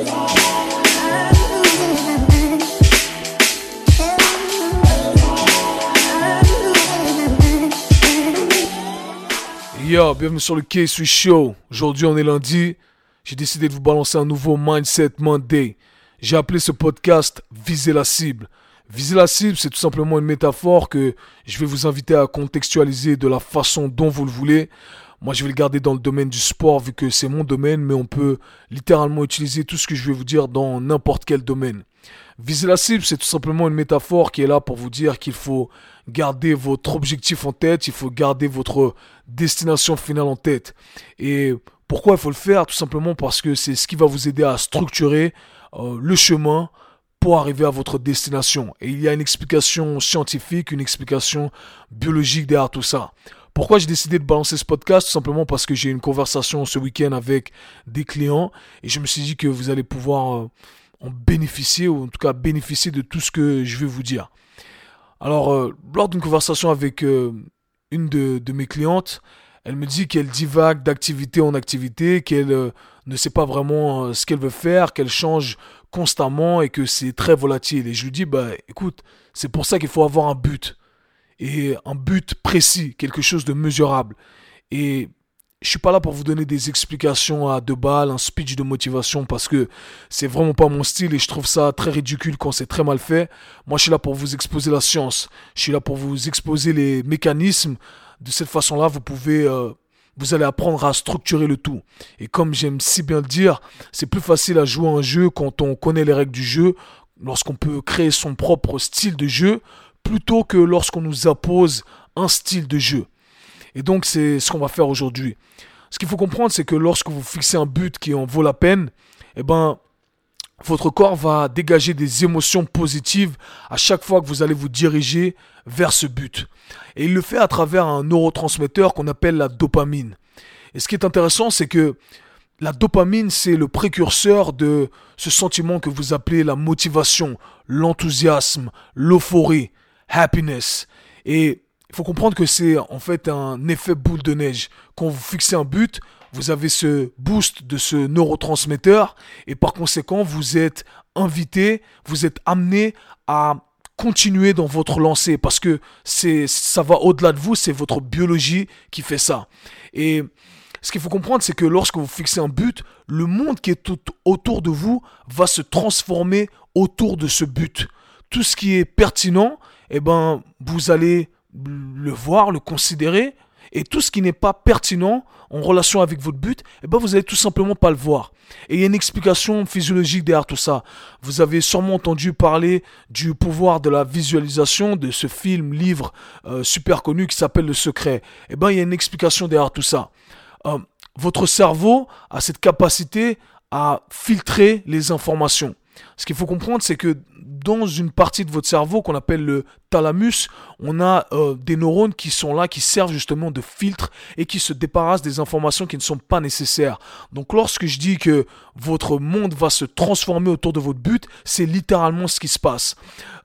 Yo, bienvenue sur le K-Sui Show. Aujourd'hui, on est lundi. J'ai décidé de vous balancer un nouveau Mindset Monday. J'ai appelé ce podcast Viser la cible. Viser la cible, c'est tout simplement une métaphore que je vais vous inviter à contextualiser de la façon dont vous le voulez. Moi, je vais le garder dans le domaine du sport vu que c'est mon domaine, mais on peut littéralement utiliser tout ce que je vais vous dire dans n'importe quel domaine. Viser la cible, c'est tout simplement une métaphore qui est là pour vous dire qu'il faut garder votre objectif en tête, il faut garder votre destination finale en tête. Et pourquoi il faut le faire? Tout simplement parce que c'est ce qui va vous aider à structurer euh, le chemin pour arriver à votre destination. Et il y a une explication scientifique, une explication biologique derrière tout ça. Pourquoi j'ai décidé de balancer ce podcast? Tout simplement parce que j'ai eu une conversation ce week-end avec des clients et je me suis dit que vous allez pouvoir euh, en bénéficier ou en tout cas bénéficier de tout ce que je vais vous dire. Alors, euh, lors d'une conversation avec euh, une de, mes clientes, elle me dit qu'elle divague d'activité en activité, qu'elle ne sait pas vraiment ce qu'elle veut faire, qu'elle change constamment et que c'est très volatile. Et je lui dis, bah écoute, c'est pour ça qu'il faut avoir un but. Et un but précis, quelque chose de mesurable. Et je suis pas là pour vous donner des explications à deux balles, un speech de motivation parce que c'est vraiment pas mon style et je trouve ça très ridicule quand c'est très mal fait. Moi, je suis là pour vous exposer la science. Je suis là pour vous exposer les mécanismes. De cette façon-là, vous pouvez, euh, vous allez apprendre à structurer le tout. Et comme j'aime si bien le dire, c'est plus facile à jouer un jeu quand on connaît les règles du jeu, lorsqu'on peut créer son propre style de jeu, plutôt que lorsqu'on nous impose un style de jeu. Et donc, c'est ce qu'on va faire aujourd'hui. Ce qu'il faut comprendre, c'est que lorsque vous fixez un but qui en vaut la peine, eh ben, votre corps va dégager des émotions positives à chaque fois que vous allez vous diriger vers ce but. Et il le fait à travers un neurotransmetteur qu'on appelle la dopamine. Et ce qui est intéressant, c'est que la dopamine, c'est le précurseur de ce sentiment que vous appelez la motivation, l'enthousiasme, l'euphorie, happiness. Et il faut comprendre que c'est en fait un effet boule de neige. Quand vous fixez un but, vous avez ce boost de ce neurotransmetteur et par conséquent, vous êtes invité, vous êtes amené à continuer dans votre lancée parce que c'est ça va au-delà de vous, c'est votre biologie qui fait ça. Et ce qu'il faut comprendre, c'est que lorsque vous fixez un but, le monde qui est tout autour de vous va se transformer autour de ce but. Tout ce qui est pertinent, eh ben, vous allez le voir, le considérer, et tout ce qui n'est pas pertinent en relation avec votre but, eh ben vous allez tout simplement pas le voir. Et il y a une explication physiologique derrière tout ça. Vous avez sûrement entendu parler du pouvoir de la visualisation de ce film, livre euh, super connu qui s'appelle Le Secret. Eh ben il y a une explication derrière tout ça. Euh, votre cerveau a cette capacité à filtrer les informations. Ce qu'il faut comprendre, c'est que dans une partie de votre cerveau qu'on appelle le thalamus, on a euh, des neurones qui sont là, qui servent justement de filtre et qui se débarrassent des informations qui ne sont pas nécessaires. Donc lorsque je dis que votre monde va se transformer autour de votre but, c'est littéralement ce qui se passe.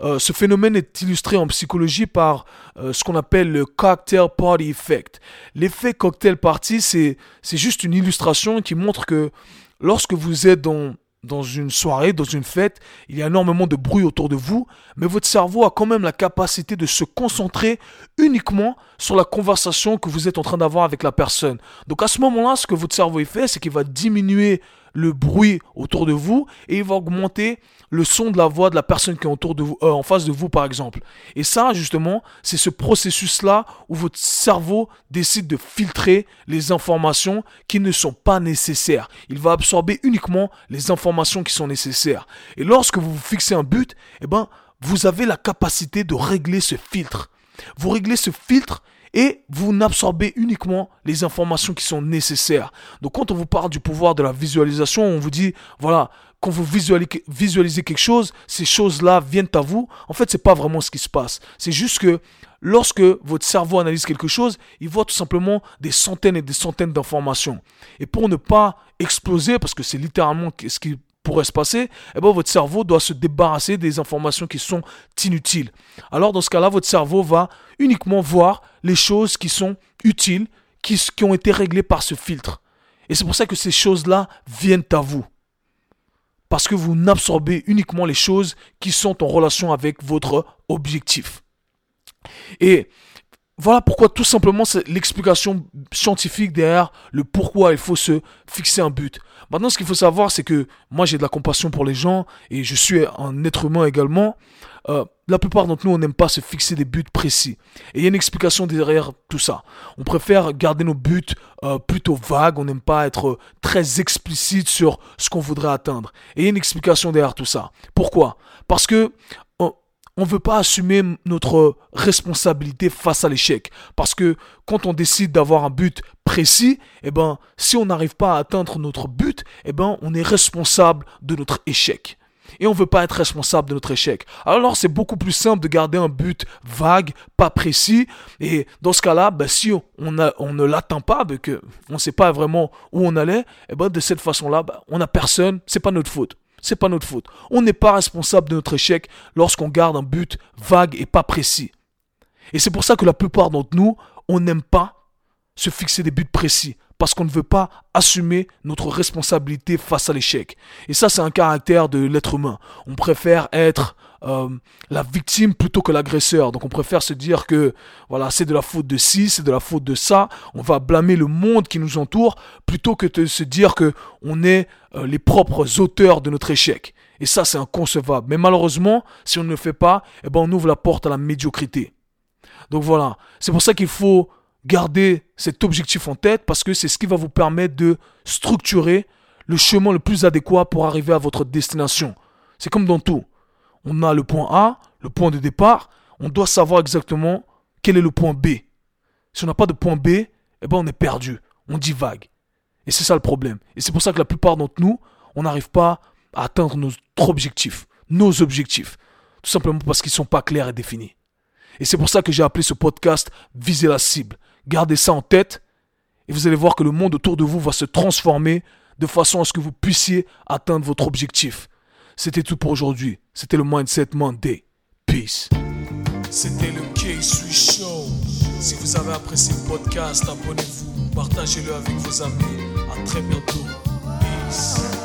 Euh, ce phénomène est illustré en psychologie par euh, ce qu'on appelle le cocktail party effect. L'effet cocktail party, c'est juste une illustration qui montre que lorsque vous êtes dans dans une soirée, dans une fête, il y a énormément de bruit autour de vous, mais votre cerveau a quand même la capacité de se concentrer uniquement sur la conversation que vous êtes en train d'avoir avec la personne. Donc à ce moment-là, ce que votre cerveau fait, c'est qu'il va diminuer le bruit autour de vous et il va augmenter le son de la voix de la personne qui est autour de vous, euh, en face de vous par exemple. Et ça justement, c'est ce processus-là où votre cerveau décide de filtrer les informations qui ne sont pas nécessaires. Il va absorber uniquement les informations qui sont nécessaires. Et lorsque vous vous fixez un but, eh ben, vous avez la capacité de régler ce filtre. Vous réglez ce filtre et vous n'absorbez uniquement les informations qui sont nécessaires. Donc quand on vous parle du pouvoir de la visualisation, on vous dit, voilà, quand vous visualisez, quelque chose, ces choses-là viennent à vous. En fait, c'est pas vraiment ce qui se passe. C'est juste que lorsque votre cerveau analyse quelque chose, il voit tout simplement des centaines et des centaines d'informations. Et pour ne pas exploser, parce que c'est littéralement ce qui pourrait se passer, eh ben, votre cerveau doit se débarrasser des informations qui sont inutiles. Alors dans ce cas-là, votre cerveau va uniquement voir les choses qui sont utiles, qui, qui ont été réglées par ce filtre. Et c'est pour ça que ces choses-là viennent à vous. parce que vous n'absorbez uniquement les choses qui sont en relation avec votre objectif. Et voilà pourquoi tout simplement c'est l'explication scientifique derrière le pourquoi il faut se fixer un but. Maintenant ce qu'il faut savoir c'est que moi j'ai de la compassion pour les gens et je suis un être humain également. Euh, la plupart d'entre nous, on n'aime pas se fixer des buts précis. Et il y a une explication derrière tout ça. On préfère garder nos buts euh, plutôt vagues, on n'aime pas être très explicite sur ce qu'on voudrait atteindre. Et il y a une explication derrière tout ça. Pourquoi? Parce que on ne veut pas assumer notre responsabilité face à l'échec. Parce que quand on décide d'avoir un but précis, eh ben, si on n'arrive pas à atteindre notre but, eh ben, on est responsable de notre échec. Et on ne veut pas être responsable de notre échec. Alors c'est beaucoup plus simple de garder un but vague, pas précis. Et dans ce cas-là, ben, si on, ne l'atteint pas, ben, que on ne sait pas vraiment où on allait, eh ben, de cette façon-là, ben, on n'a personne, c'est pas notre faute c'est pas notre faute. On n'est pas responsable de notre échec lorsqu'on garde un but vague et pas précis. Et c'est pour ça que la plupart d'entre nous, on n'aime pas se fixer des buts précis parce qu'on ne veut pas assumer notre responsabilité face à l'échec. Et ça, c'est un caractère de l'être humain. On préfère être euh, la victime plutôt que l'agresseur. Donc on préfère se dire que voilà, c'est de la faute de ci, c'est de la faute de ça. On va blâmer le monde qui nous entoure plutôt que de se dire que on est euh, les propres auteurs de notre échec. Et ça, c'est inconcevable. Mais malheureusement, si on ne le fait pas, eh ben, on ouvre la porte à la médiocrité. Donc voilà, c'est pour ça qu'il faut garder cet objectif en tête parce que c'est ce qui va vous permettre de structurer le chemin le plus adéquat pour arriver à votre destination. C'est comme dans tout. On a le point A, le point de départ, on doit savoir exactement quel est le point B. Si on n'a pas de point B, eh ben on est perdu, on divague. Et c'est ça le problème. Et c'est pour ça que la plupart d'entre nous, on n'arrive pas à atteindre notre objectif, nos objectifs. Tout simplement parce qu'ils ne sont pas clairs et définis. Et c'est pour ça que j'ai appelé ce podcast Viser la cible. Gardez ça en tête et vous allez voir que le monde autour de vous va se transformer de façon à ce que vous puissiez atteindre votre objectif. C'était tout pour aujourd'hui. C'était le Mindset Monday. Peace. C'était le K-Swiss Show. Si vous avez apprécié le podcast, abonnez-vous, partagez-le avec vos amis. À très bientôt. Peace.